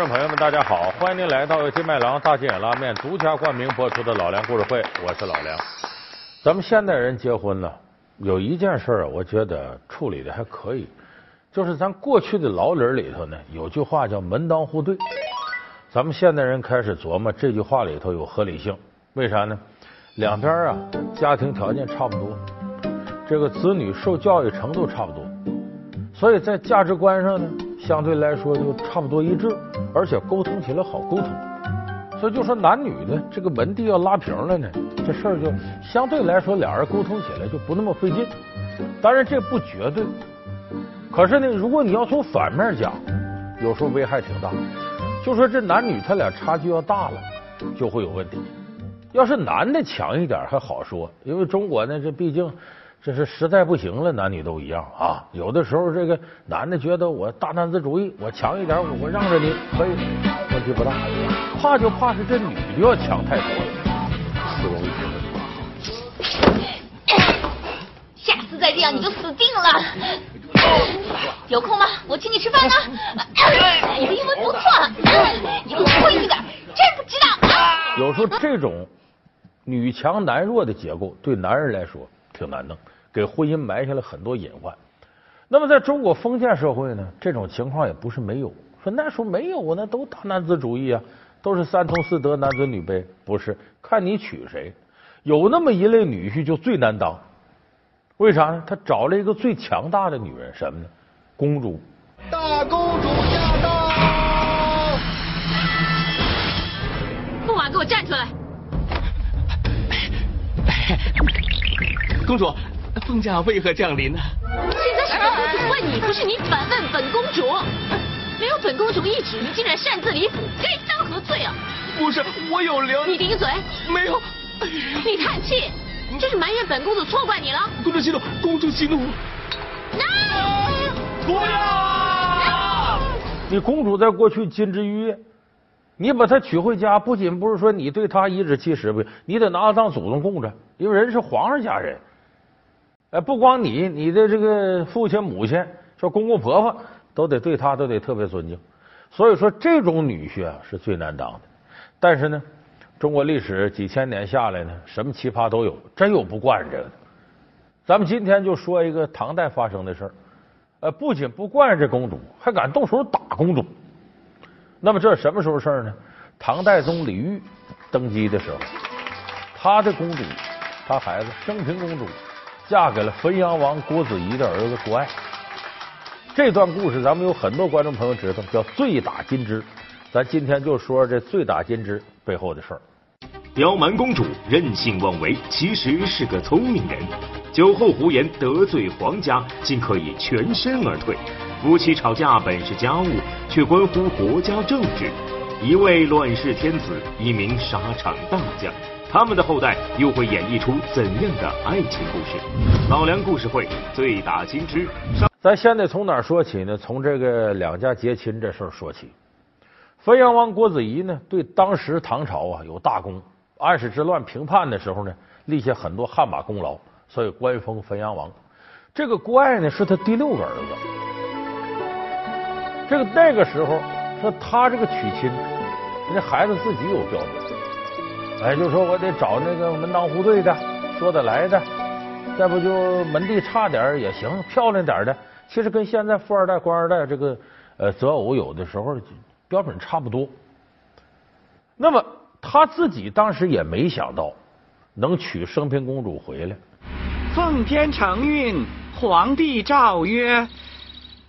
观众朋友们，大家好！欢迎您来到金麦郎大金眼拉面独家冠名播出的《老梁故事会》，我是老梁。咱们现代人结婚呢，有一件事儿，我觉得处理的还可以，就是咱过去的老理里头呢，有句话叫“门当户对”。咱们现代人开始琢磨这句话里头有合理性，为啥呢？两边啊，家庭条件差不多，这个子女受教育程度差不多，所以在价值观上呢，相对来说就差不多一致。而且沟通起来好沟通，所以就说男女的这个门第要拉平了呢，这事儿就相对来说俩人沟通起来就不那么费劲。当然这不绝对，可是呢，如果你要从反面讲，有时候危害挺大。就说这男女他俩差距要大了，就会有问题。要是男的强一点还好说，因为中国呢，这毕竟。这是实在不行了，男女都一样啊。有的时候，这个男的觉得我大男子主义，我强一点，我我让着你可以，问题不大。怕就怕是这女的要强太多了，不容易下次再这样你就死定了。有空吗？我请你吃饭呢。你的英文不错，以后会一点，真不知道。有时候这种女强男弱的结构，对男人来说挺难弄。给婚姻埋下了很多隐患。那么，在中国封建社会呢，这种情况也不是没有。说那时候没有，那都大男子主义啊，都是三从四德，男尊女卑。不是，看你娶谁。有那么一类女婿就最难当，为啥呢？他找了一个最强大的女人，什么呢？公主。大公主驾到！驸马，给我站出来！公主。封驾为何降临呢？现在是本公主问你，不是你反问本公主。没有本公主懿旨，你竟然擅自离府，该当何罪啊？不是，我有灵。你顶嘴！没有。你叹气，这是埋怨本公主错怪你了。公主息怒，公主息怒。不要！你公主在过去金枝玉叶，你把她娶回家，不仅不是说你对她颐指气使不，你得拿她当祖宗供着，因为人是皇上家人。哎，不光你，你的这个父亲、母亲，说公公婆婆，都得对他都得特别尊敬。所以说，这种女婿啊是最难当的。但是呢，中国历史几千年下来呢，什么奇葩都有，真有不惯这个的。咱们今天就说一个唐代发生的事儿。呃，不仅不惯这公主，还敢动手打公主。那么这什么时候事儿呢？唐代宗李煜登基的时候，他的公主，他孩子升平公主。嫁给了汾阳王郭子仪的儿子郭爱。这段故事咱们有很多观众朋友知道，叫醉打金枝。咱今天就说这醉打金枝背后的事儿。刁蛮公主任性妄为，其实是个聪明人。酒后胡言得罪皇家，竟可以全身而退。夫妻吵架本是家务，却关乎国家政治。一位乱世天子，一名沙场大将。他们的后代又会演绎出怎样的爱情故事？老梁故事会醉打金枝。咱先得从哪儿说起呢？从这个两家结亲这事儿说起。汾阳王郭子仪呢，对当时唐朝啊有大功。安史之乱平叛的时候呢，立下很多汗马功劳，所以官封汾阳王。这个郭爱呢，是他第六个儿子。这个那个时候说他这个娶亲，人家孩子自己有标准。哎，就说我得找那个门当户对的，说得来的，再不就门第差点也行，漂亮点的。其实跟现在富二代、官二代这个呃择偶有的时候标准差不多。那么他自己当时也没想到能娶升平公主回来。奉天承运，皇帝诏曰：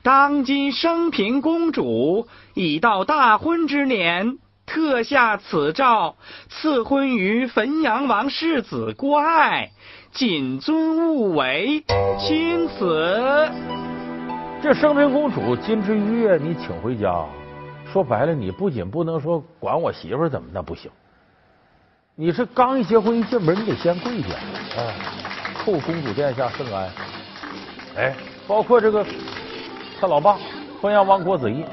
当今升平公主已到大婚之年。特下此诏，赐婚于汾阳王世子郭爱，谨遵勿违。钦此。这升平公主金枝玉叶，你请回家，说白了，你不仅不能说管我媳妇怎么那不行，你是刚一结婚一进门，你得先跪下，哎，叩公主殿下圣安。哎，包括这个他老爸汾阳王郭子仪。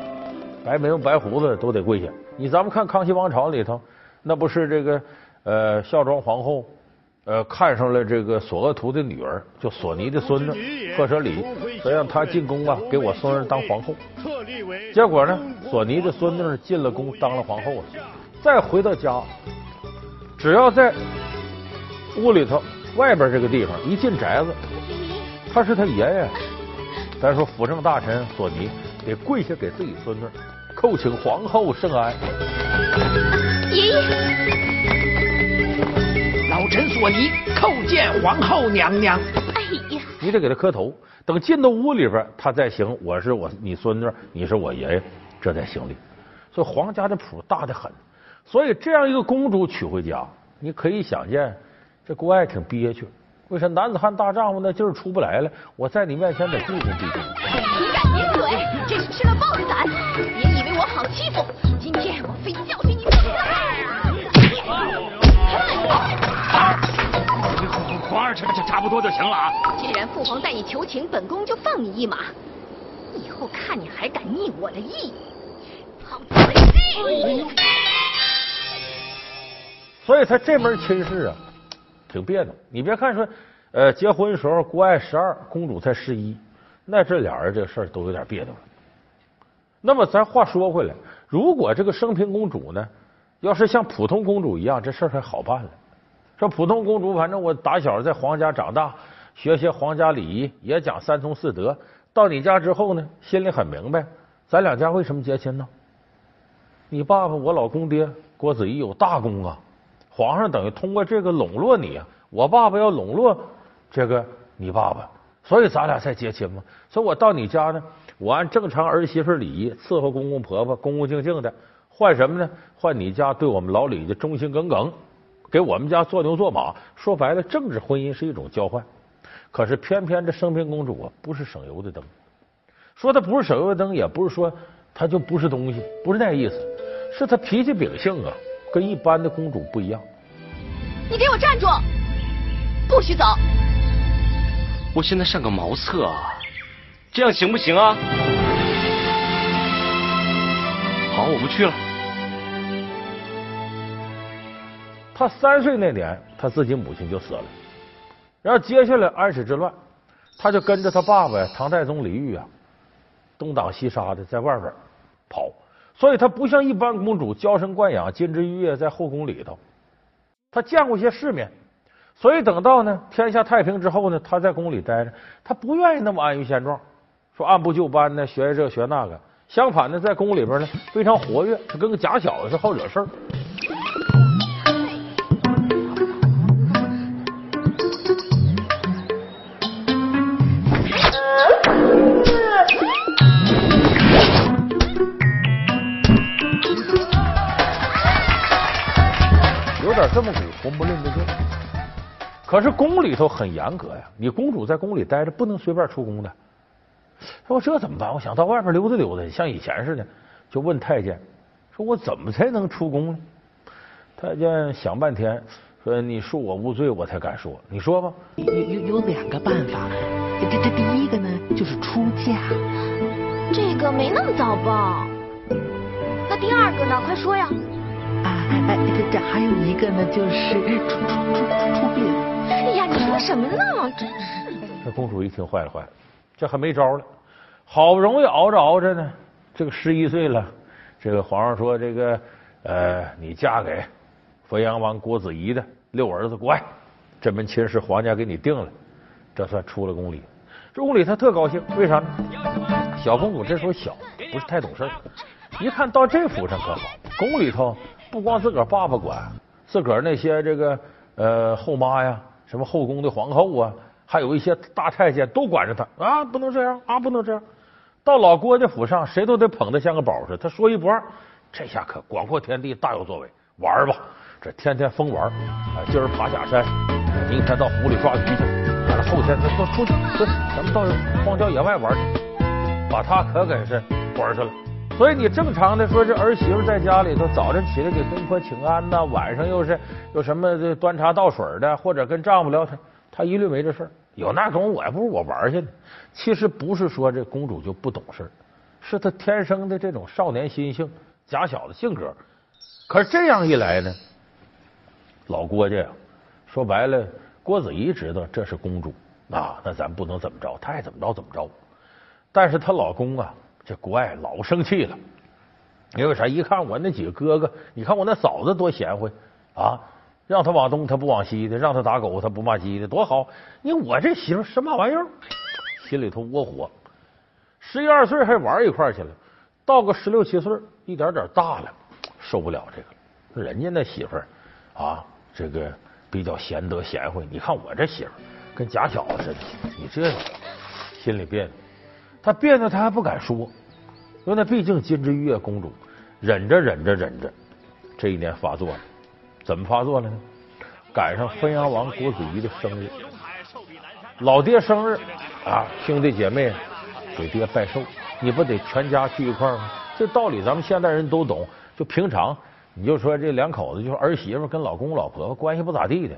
白眉毛白胡子都得跪下。你咱们看《康熙王朝》里头，那不是这个呃孝庄皇后呃，看上了这个索额图的女儿，就索尼的孙子赫舍里，说让他进宫啊，给我孙儿当皇后。结果呢，索尼的孙子进了宫当了皇后了。再回到家，只要在屋里头外边这个地方一进宅子，他是他爷爷。咱说辅政大臣索尼得跪下给自己孙子叩请皇后圣安。爷爷。老臣索尼叩见皇后娘娘。哎呀，你得给他磕头。等进到屋里边，他再行我是我你孙女，你是我爷爷，这才行礼。所以皇家的谱大的很。所以这样一个公主娶回家，你可以想见，这国外挺憋屈。为啥男子汉大丈夫那劲儿出不来了？我在你面前得毕恭毕敬。你敢顶嘴？这是吃了豹子胆！好欺负，今天我非教训你不可！皇儿，这这差不多就行了啊！既然父皇带你求情，本宫就放你一马。以后看你还敢逆我的意！所以他这门亲事啊，挺别扭。你别看说，呃，结婚的时候郭爱十二，公主才十一，那这俩人这个事儿都有点别扭了。那么咱话说回来，如果这个升平公主呢，要是像普通公主一样，这事儿还好办了。说普通公主，反正我打小在皇家长大，学些皇家礼仪，也讲三从四德。到你家之后呢，心里很明白，咱两家为什么结亲呢？你爸爸，我老公爹郭子仪有大功啊。皇上等于通过这个笼络你啊，我爸爸要笼络这个你爸爸，所以咱俩才结亲嘛。所以我到你家呢，我按正常儿媳妇礼仪伺候公公婆婆，恭恭敬敬的，换什么呢？换你家对我们老李家忠心耿耿，给我们家做牛做马。说白了，政治婚姻是一种交换。可是偏偏这升平公主啊，不是省油的灯。说她不是省油的灯，也不是说她就不是东西，不是那意思，是她脾气秉性啊。跟一般的公主不一样。你给我站住！不许走！我现在上个茅厕，这样行不行啊？好，我不去了。他三岁那年，他自己母亲就死了。然后接下来安史之乱，他就跟着他爸爸唐太宗李煜啊，东挡西杀的在外边跑。所以他不像一般公主娇生惯养、金枝玉叶在后宫里头，他见过些世面。所以等到呢天下太平之后呢，他在宫里待着，他不愿意那么安于现状，说按部就班的学这学那个。相反呢，在宫里边呢非常活跃，她跟个假小子似，好惹事儿。这么股红不吝的劲，可是宫里头很严格呀。你公主在宫里待着，不能随便出宫的。说我这怎么办？我想到外边溜达溜达，像以前似的，就问太监：“说我怎么才能出宫呢？”太监想半天，说：“你恕我无罪，我才敢说。你说吧。”有有有两个办法，这这第一个呢，就是出嫁。这个没那么早吧？那第二个呢？快说呀！啊哎，这这还有一个呢，就是出出出出殡。哎呀，你说什么呢？真是的。这公主一听坏了坏了，这还没招了。好不容易熬着熬着呢，这个十一岁了，这个皇上说这个呃，你嫁给汾阳王郭子仪的六儿子乖，这门亲事皇家给你定了，这算出了宫里。这宫里他特高兴，为啥呢？小公主这时候小，不是太懂事一看到这府上可好，宫里头。不光自个儿爸爸管，自个儿那些这个呃后妈呀，什么后宫的皇后啊，还有一些大太监都管着他啊，不能这样啊，不能这样。到老郭家府上，谁都得捧他像个宝似的。他说一不二，这下可广阔天地，大有作为。玩吧，这天天疯玩，啊今儿爬假山，明天到湖里抓鱼去，完了后天他都出去，咱们到荒郊野外玩去，把他可给是玩去了。所以你正常的说，这儿媳妇在家里头，早晨起来给公婆请安呐，晚上又是有什么端茶倒水的，或者跟丈夫聊天，她一律没这事儿。有那种我还不如我玩去呢。其实不是说这公主就不懂事是她天生的这种少年心性、假小子性格。可是这样一来呢，老郭家呀，说白了，郭子仪知道这是公主啊，那咱不能怎么着，她爱怎么着怎么着。但是她老公啊，这国爱老生气了，因为啥？一看我那几个哥哥，你看我那嫂子多贤惠啊，让他往东他不往西的，让他打狗他不骂鸡的，多好！你我这媳妇什么玩意儿？心里头窝火。十一二岁还玩一块去了，到个十六七岁，一点点大了，受不了这个。人家那媳妇儿啊，这个比较贤德贤惠，你看我这媳妇跟假小子似的，你这心里别扭。他别扭，他还不敢说，因为那毕竟金枝玉叶公主，忍着忍着忍着，这一年发作了。怎么发作了呢？赶上汾阳王郭子仪的生日，老爹生日啊，兄弟姐妹。给爹拜寿，你不得全家聚一块吗？这道理咱们现代人都懂。就平常，你就说这两口子，就是儿媳妇跟老公老婆关系不咋地的，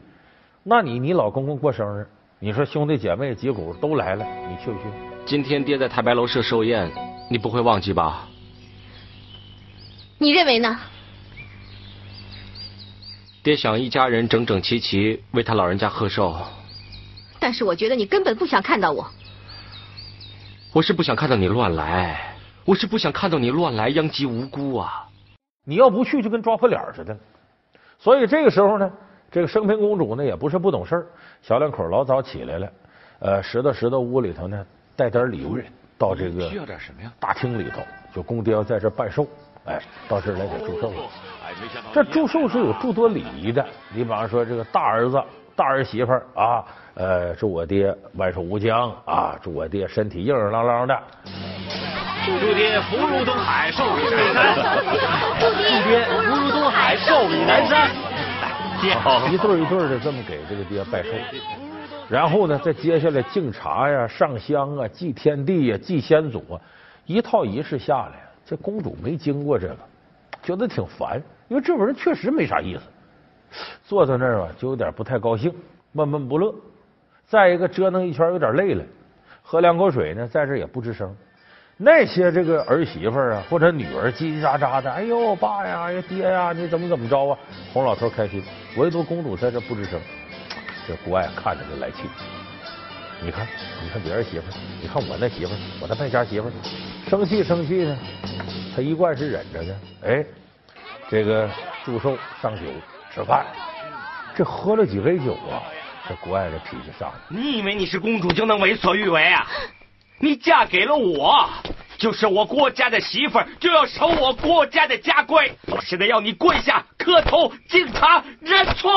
那你你老公公过生日，你说兄弟姐妹几股都来了，你去不去？今天爹在太白楼设寿宴，你不会忘记吧？你认为呢？爹想一家人整整齐齐为他老人家贺寿。但是我觉得你根本不想看到我。我是不想看到你乱来，我是不想看到你乱来殃及无辜啊！你要不去，就跟抓破脸似的。所以这个时候呢，这个升平公主呢也不是不懂事儿，小两口老早起来了，呃，拾掇拾掇屋里头呢，带点礼物到这个需要点什么呀？大厅里头，就公爹要在这拜寿，哎，到这儿来给祝寿。这祝寿是有诸多礼仪的，你比方说这个大儿子。大儿媳妇啊，呃，祝我爹万寿无疆啊，祝我爹身体硬硬朗朗的。祝爹福如东海，寿比南山。祝爹福如东海，寿比南山。爹，一对一对的这么给这个爹拜寿，然后呢，再接下来敬茶呀、上香啊、祭天地呀、祭先祖啊，一套仪式下来，这公主没经过这个，觉得挺烦，因为这玩意儿确实没啥意思。坐在那儿吧，就有点不太高兴，闷闷不乐。再一个，折腾一圈有点累了，喝两口水呢，在这也不吱声。那些这个儿媳妇啊，或者女儿叽叽喳喳的，哎呦，爸呀，哎呀，爹呀，你怎么怎么着啊？哄老头开心，唯独公主在这不吱声。这国爱看着就来气。你看，你看别人媳妇，你看我那媳妇，我那败家媳妇，生气生气呢，他一贯是忍着的。哎，这个祝寿上酒。吃饭，这喝了几杯酒啊，这国爱的脾气上来了。你以为你是公主就能为所欲为啊？你嫁给了我，就是我郭家的媳妇，就要守我郭家的家规。我现在要你跪下磕头敬茶认错。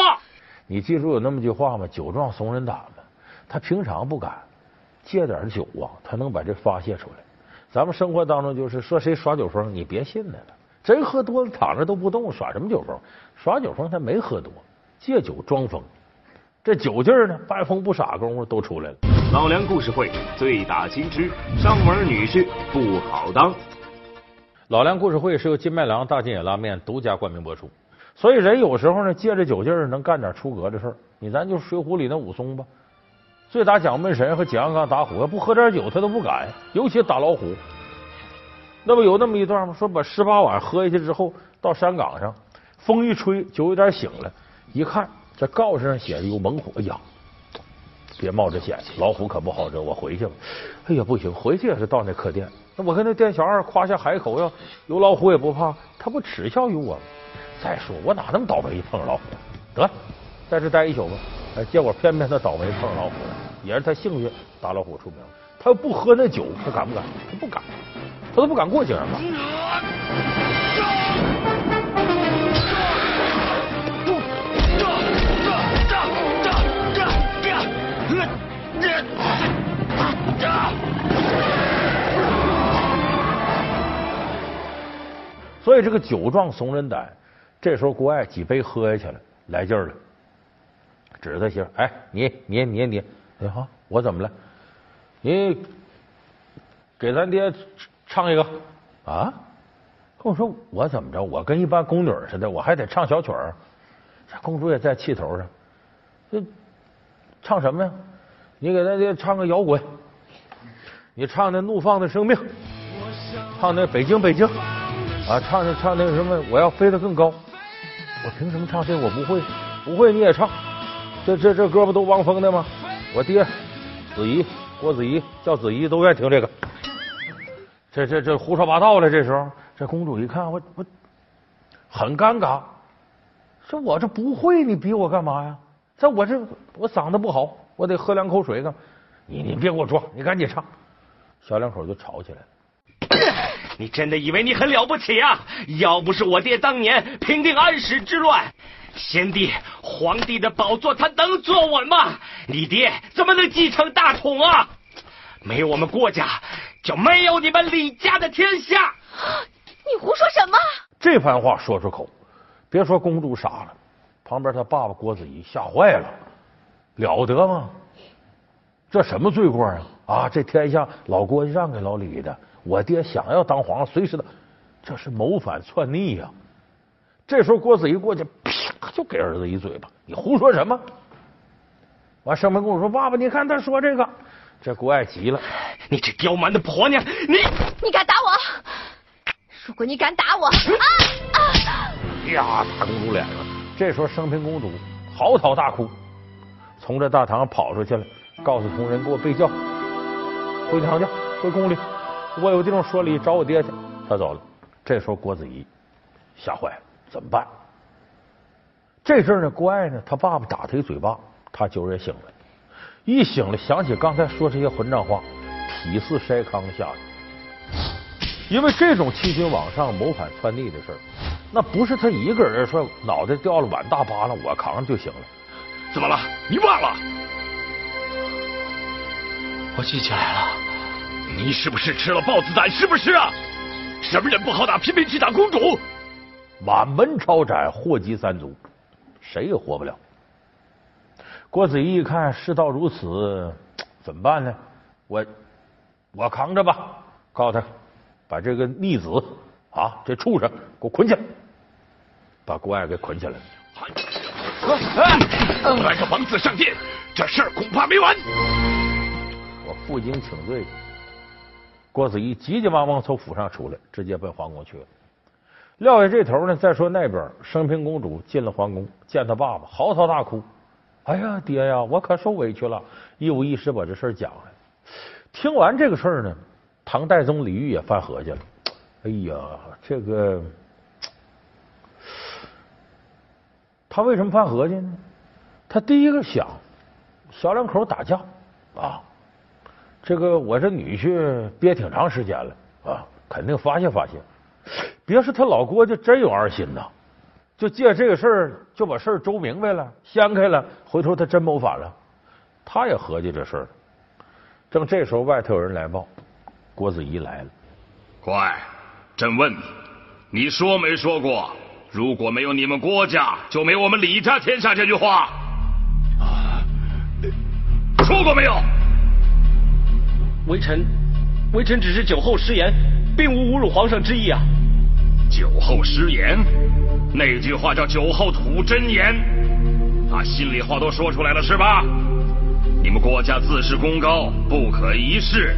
你记住有那么句话吗？酒壮怂人胆嘛。他平常不敢借点酒啊，他能把这发泄出来。咱们生活当中就是说谁耍酒疯，你别信他了。真喝多了躺着都不动，耍什么酒疯？耍酒疯他没喝多，借酒装疯。这酒劲儿呢，半疯不傻功夫都出来了。老梁故事会醉打金枝，上门女婿不好当。老梁故事会是由金麦郎大金野拉面独家冠名播出。所以人有时候呢，借着酒劲儿能干点出格的事儿。你咱就水浒里那武松吧，最打蒋门神和蒋阳刚打虎，要不喝点酒他都不敢，尤其打老虎。那不有那么一段吗？说把十八碗喝下去之后，到山岗上，风一吹，酒有点醒了。一看这告示上写着有猛虎，哎呀，别冒这险，老虎可不好惹。我回去吧。哎呀，不行，回去也是到那客店。那我跟那店小二夸下海口，要有老虎也不怕，他不耻笑于我吗？再说我哪那么倒霉碰老虎？得在这待一宿吧。哎，结果偏偏他倒霉碰上老虎了，也是他幸运，打老虎出名。他要不喝那酒，他敢不敢？他不敢。他都不敢过去了。所以这个酒壮怂人胆，这时候国外几杯喝下去了，来劲儿了，指着他媳妇哎，你你你你，你好，我怎么了？你给咱爹。唱一个啊！跟我说我怎么着？我跟一般宫女似的，我还得唱小曲儿。这公主也在气头上，这唱什么呀？你给咱爹唱个摇滚，你唱那《怒放的生命》，唱那《北京北京》啊，唱那唱那个什么？我要飞得更高。我凭什么唱这？我不会，不会你也唱。这这这歌不都汪峰的吗？我爹子怡，郭子怡叫子怡都愿意听这个。这这这胡说八道了。这时候，这公主一看，我我很尴尬，说我这不会，你逼我干嘛呀？这我这我嗓子不好，我得喝两口水干。你你别给我装，你赶紧唱。小两口就吵起来了。你真的以为你很了不起啊？要不是我爹当年平定安史之乱，先帝皇帝的宝座他能坐稳吗？你爹怎么能继承大统啊？没有我们郭家，就没有你们李家的天下。你胡说什么？这番话说出口，别说公主傻了，旁边他爸爸郭子仪吓坏了，了得吗？这什么罪过啊？啊，这天下老郭让给老李的。我爹想要当皇上，随时的，这是谋反篡逆呀！这时候郭子仪过去，啪就给儿子一嘴巴：“你胡说什么？”完，生平公主说：“爸爸，你看他说这个。”这郭爱急了：“你这刁蛮的婆娘，你你敢打我？如果你敢打我，啊啊！呀，打公主脸上。这时候，生平公主嚎啕大哭，从这大堂跑出去了，告诉同仁：“给我备轿，回堂去，回宫里。”我有地方说理，找我爹去。他走了。这时候郭子仪吓坏了，怎么办？这阵呢，郭艾呢，他爸爸打他一嘴巴，他今也醒了。一醒了，想起刚才说这些混账话，体似筛糠下去。因为这种欺君罔上、谋反篡逆的事儿，那不是他一个人说脑袋掉了碗大疤了，我扛上就行了。怎么了？你忘了？我记起来了。你是不是吃了豹子胆？是不是啊？什么人不好打，偏偏去打公主？满门抄斩，祸及三族，谁也活不了。郭子仪一看事到如此，怎么办呢？我我扛着吧，告诉他把这个逆子啊，这畜生给我捆起来，把郭爱给捆起来了。来个王子上殿，这事儿恐怕没完。我负荆请罪。郭子仪急急忙忙从府上出来，直接奔皇宫去了。撂下这头呢，再说那边，升平公主进了皇宫，见他爸爸，嚎啕大哭：“哎呀，爹呀，我可受委屈了！”一五一十把这事讲了。听完这个事儿呢，唐代宗李煜也犯合计了：“哎呀，这个他为什么犯合计呢？他第一个想，小两口打架啊。”这个我这女婿憋挺长时间了啊，肯定发泄发泄。别说他老郭就真有二心呐，就借这个事儿就把事儿周明白了、掀开了，回头他真谋反了。他也合计这事儿。正这时候，外头有人来报，郭子仪来了。乖，朕问你，你说没说过，如果没有你们郭家，就没我们李家天下这句话？啊，说过没有？微臣，微臣只是酒后失言，并无侮辱皇上之意啊！酒后失言，那句话叫酒后吐真言，把心里话都说出来了是吧？你们国家自视功高，不可一世，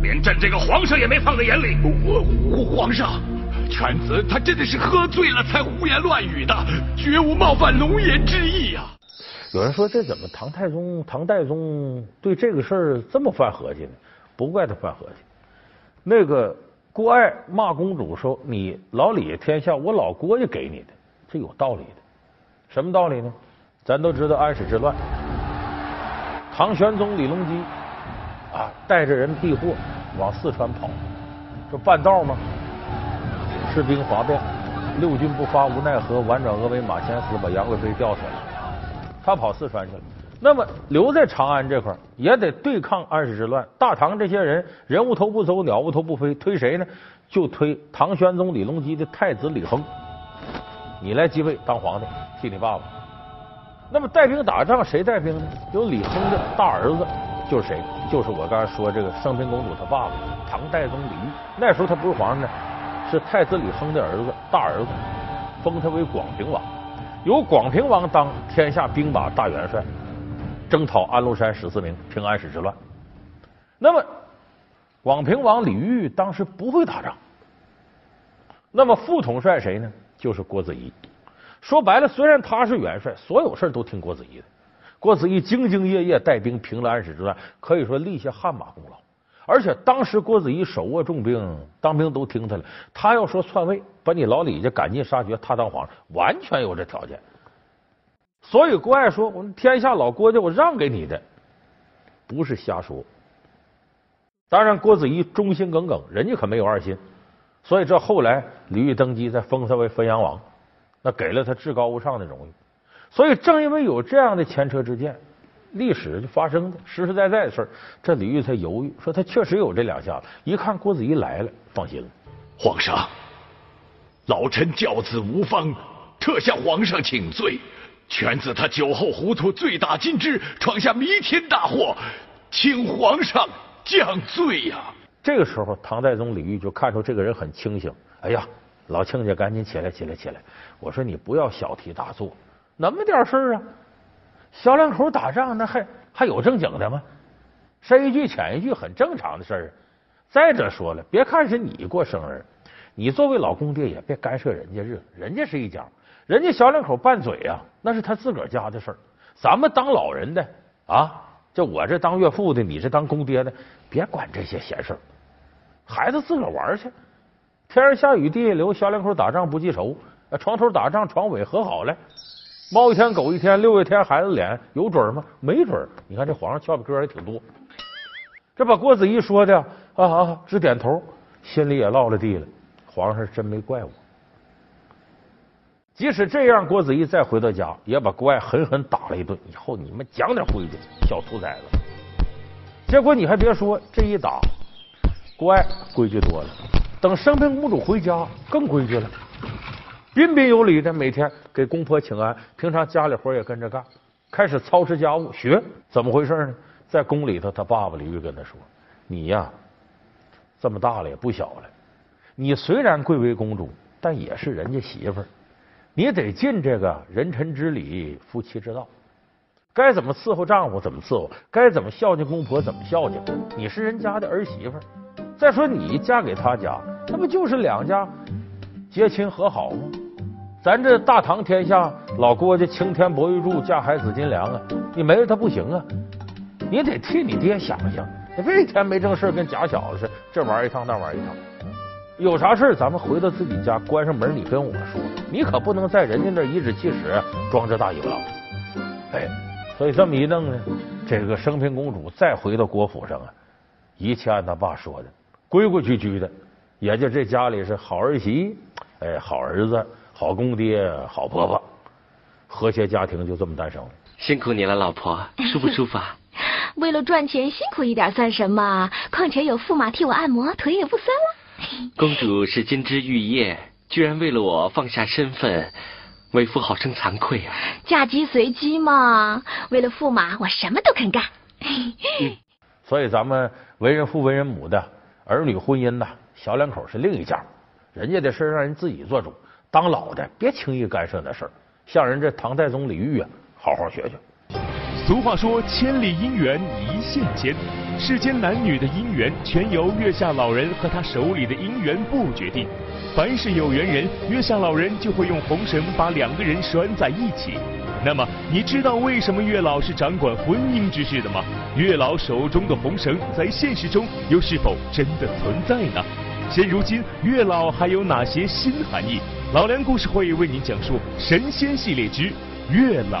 连朕这个皇上也没放在眼里。我皇上，犬子他真的是喝醉了才胡言乱语的，绝无冒犯龙颜之意啊！有人说这怎么唐太宗、唐代宗对这个事儿这么犯合计呢？不怪他犯合计。那个郭爱骂公主说：“你老李天下，我老郭家给你的，这有道理的。什么道理呢？咱都知道安史之乱，唐玄宗李隆基啊带着人避祸往四川跑，这半道嘛，士兵哗变，六军不发无奈何，宛转蛾为马前死，把杨贵妃吊死了。”他跑四川去了，那么留在长安这块也得对抗安史之乱。大唐这些人人无头不走，鸟无头不飞，推谁呢？就推唐玄宗李隆基的太子李亨，你来继位当皇帝，替你爸爸。那么带兵打仗谁带兵呢？有李亨的大儿子，就是谁？就是我刚才说这个升平公主她爸爸唐代宗李煜。那时候他不是皇上呢，是太子李亨的儿子，大儿子，封他为广平王。由广平王当天下兵马大元帅，征讨安禄山十四名，平安史之乱。那么，广平王李煜当时不会打仗，那么副统帅谁呢？就是郭子仪。说白了，虽然他是元帅，所有事都听郭子仪的。郭子仪兢兢业业带兵平了安史之乱，可以说立下汗马功劳。而且当时郭子仪手握重兵，当兵都听他的。他要说篡位，把你老李家赶尽杀绝，他当皇上，完全有这条件。所以郭爱说：“我们天下老郭家，我让给你的，不是瞎说。”当然，郭子仪忠心耿耿，人家可没有二心。所以这后来李煜登基，再封他为汾阳王，那给了他至高无上的荣誉。所以正因为有这样的前车之鉴。历史就发生的实实在在的事儿，这李煜才犹豫，说他确实有这两下子。一看郭子仪来了，放心了。皇上，老臣教子无方，特向皇上请罪。犬子他酒后糊涂，醉打金枝，闯下弥天大祸，请皇上降罪呀！这个时候，唐太宗李煜就看出这个人很清醒。哎呀，老亲家，赶紧起来，起来，起来！我说你不要小题大做，那么点事儿啊。小两口打仗，那还还有正经的吗？深一句浅一句，很正常的事儿。再者说了，别看是你过生日，你作为老公爹也别干涉人家日子，人家是一家，人家小两口拌嘴啊，那是他自个儿家的事儿。咱们当老人的啊，就我这当岳父的，你这当公爹的，别管这些闲事儿。孩子自个儿玩去，天上下雨地下流，小两口打仗不记仇，床头打仗床尾和好了。猫一天狗一天，六月天孩子脸有准吗？没准。你看这皇上俏皮歌也挺多。这把郭子仪说的啊啊直点头，心里也落了地了。皇上真没怪我。即使这样，郭子仪再回到家，也把郭爱狠狠打了一顿。以后你们讲点规矩，小兔崽子。结果你还别说，这一打，郭爱规矩多了。等升平公主回家，更规矩了。彬彬有礼的，每天给公婆请安，平常家里活也跟着干，开始操持家务学。怎么回事呢？在宫里头，他爸爸李煜跟他说：“你呀，这么大了也不小了，你虽然贵为公主，但也是人家媳妇儿，你得尽这个人臣之礼、夫妻之道，该怎么伺候丈夫怎么伺候，该怎么孝敬公婆怎么孝敬。你是人家的儿媳妇，再说你嫁给他家，那不就是两家结亲和好吗？”咱这大唐天下，老郭家青天博玉柱，架海紫金梁啊！你没了他不行啊！你得替你爹想想，你别一天没正事跟假小子似的，这玩一趟那玩一趟。有啥事咱们回到自己家，关上门，你跟我说，你可不能在人家那颐指气使，装着大尾巴狼。哎，所以这么一弄呢，这个升平公主再回到国府上啊，一切按他爸说的，规规矩矩的，也就这家里是好儿媳，哎，好儿子。好公爹，好婆婆，和谐家庭就这么诞生了。辛苦你了，老婆，舒不舒服？啊？为了赚钱，辛苦一点算什么？况且有驸马替我按摩，腿也不酸了。公主是金枝玉叶，居然为了我放下身份，为父好生惭愧啊！嫁鸡随鸡嘛，为了驸马，我什么都肯干。所以咱们为人父为人母的儿女婚姻呐，小两口是另一家，人家的事让人自己做主。当老的别轻易干涉那事儿，像人这唐太宗李煜啊，好好学学。俗话说，千里姻缘一线牵，世间男女的姻缘全由月下老人和他手里的姻缘簿决定。凡是有缘人，月下老人就会用红绳把两个人拴在一起。那么，你知道为什么月老是掌管婚姻之事的吗？月老手中的红绳在现实中又是否真的存在呢？现如今，月老还有哪些新含义？老梁故事会为您讲述神仙系列之月老。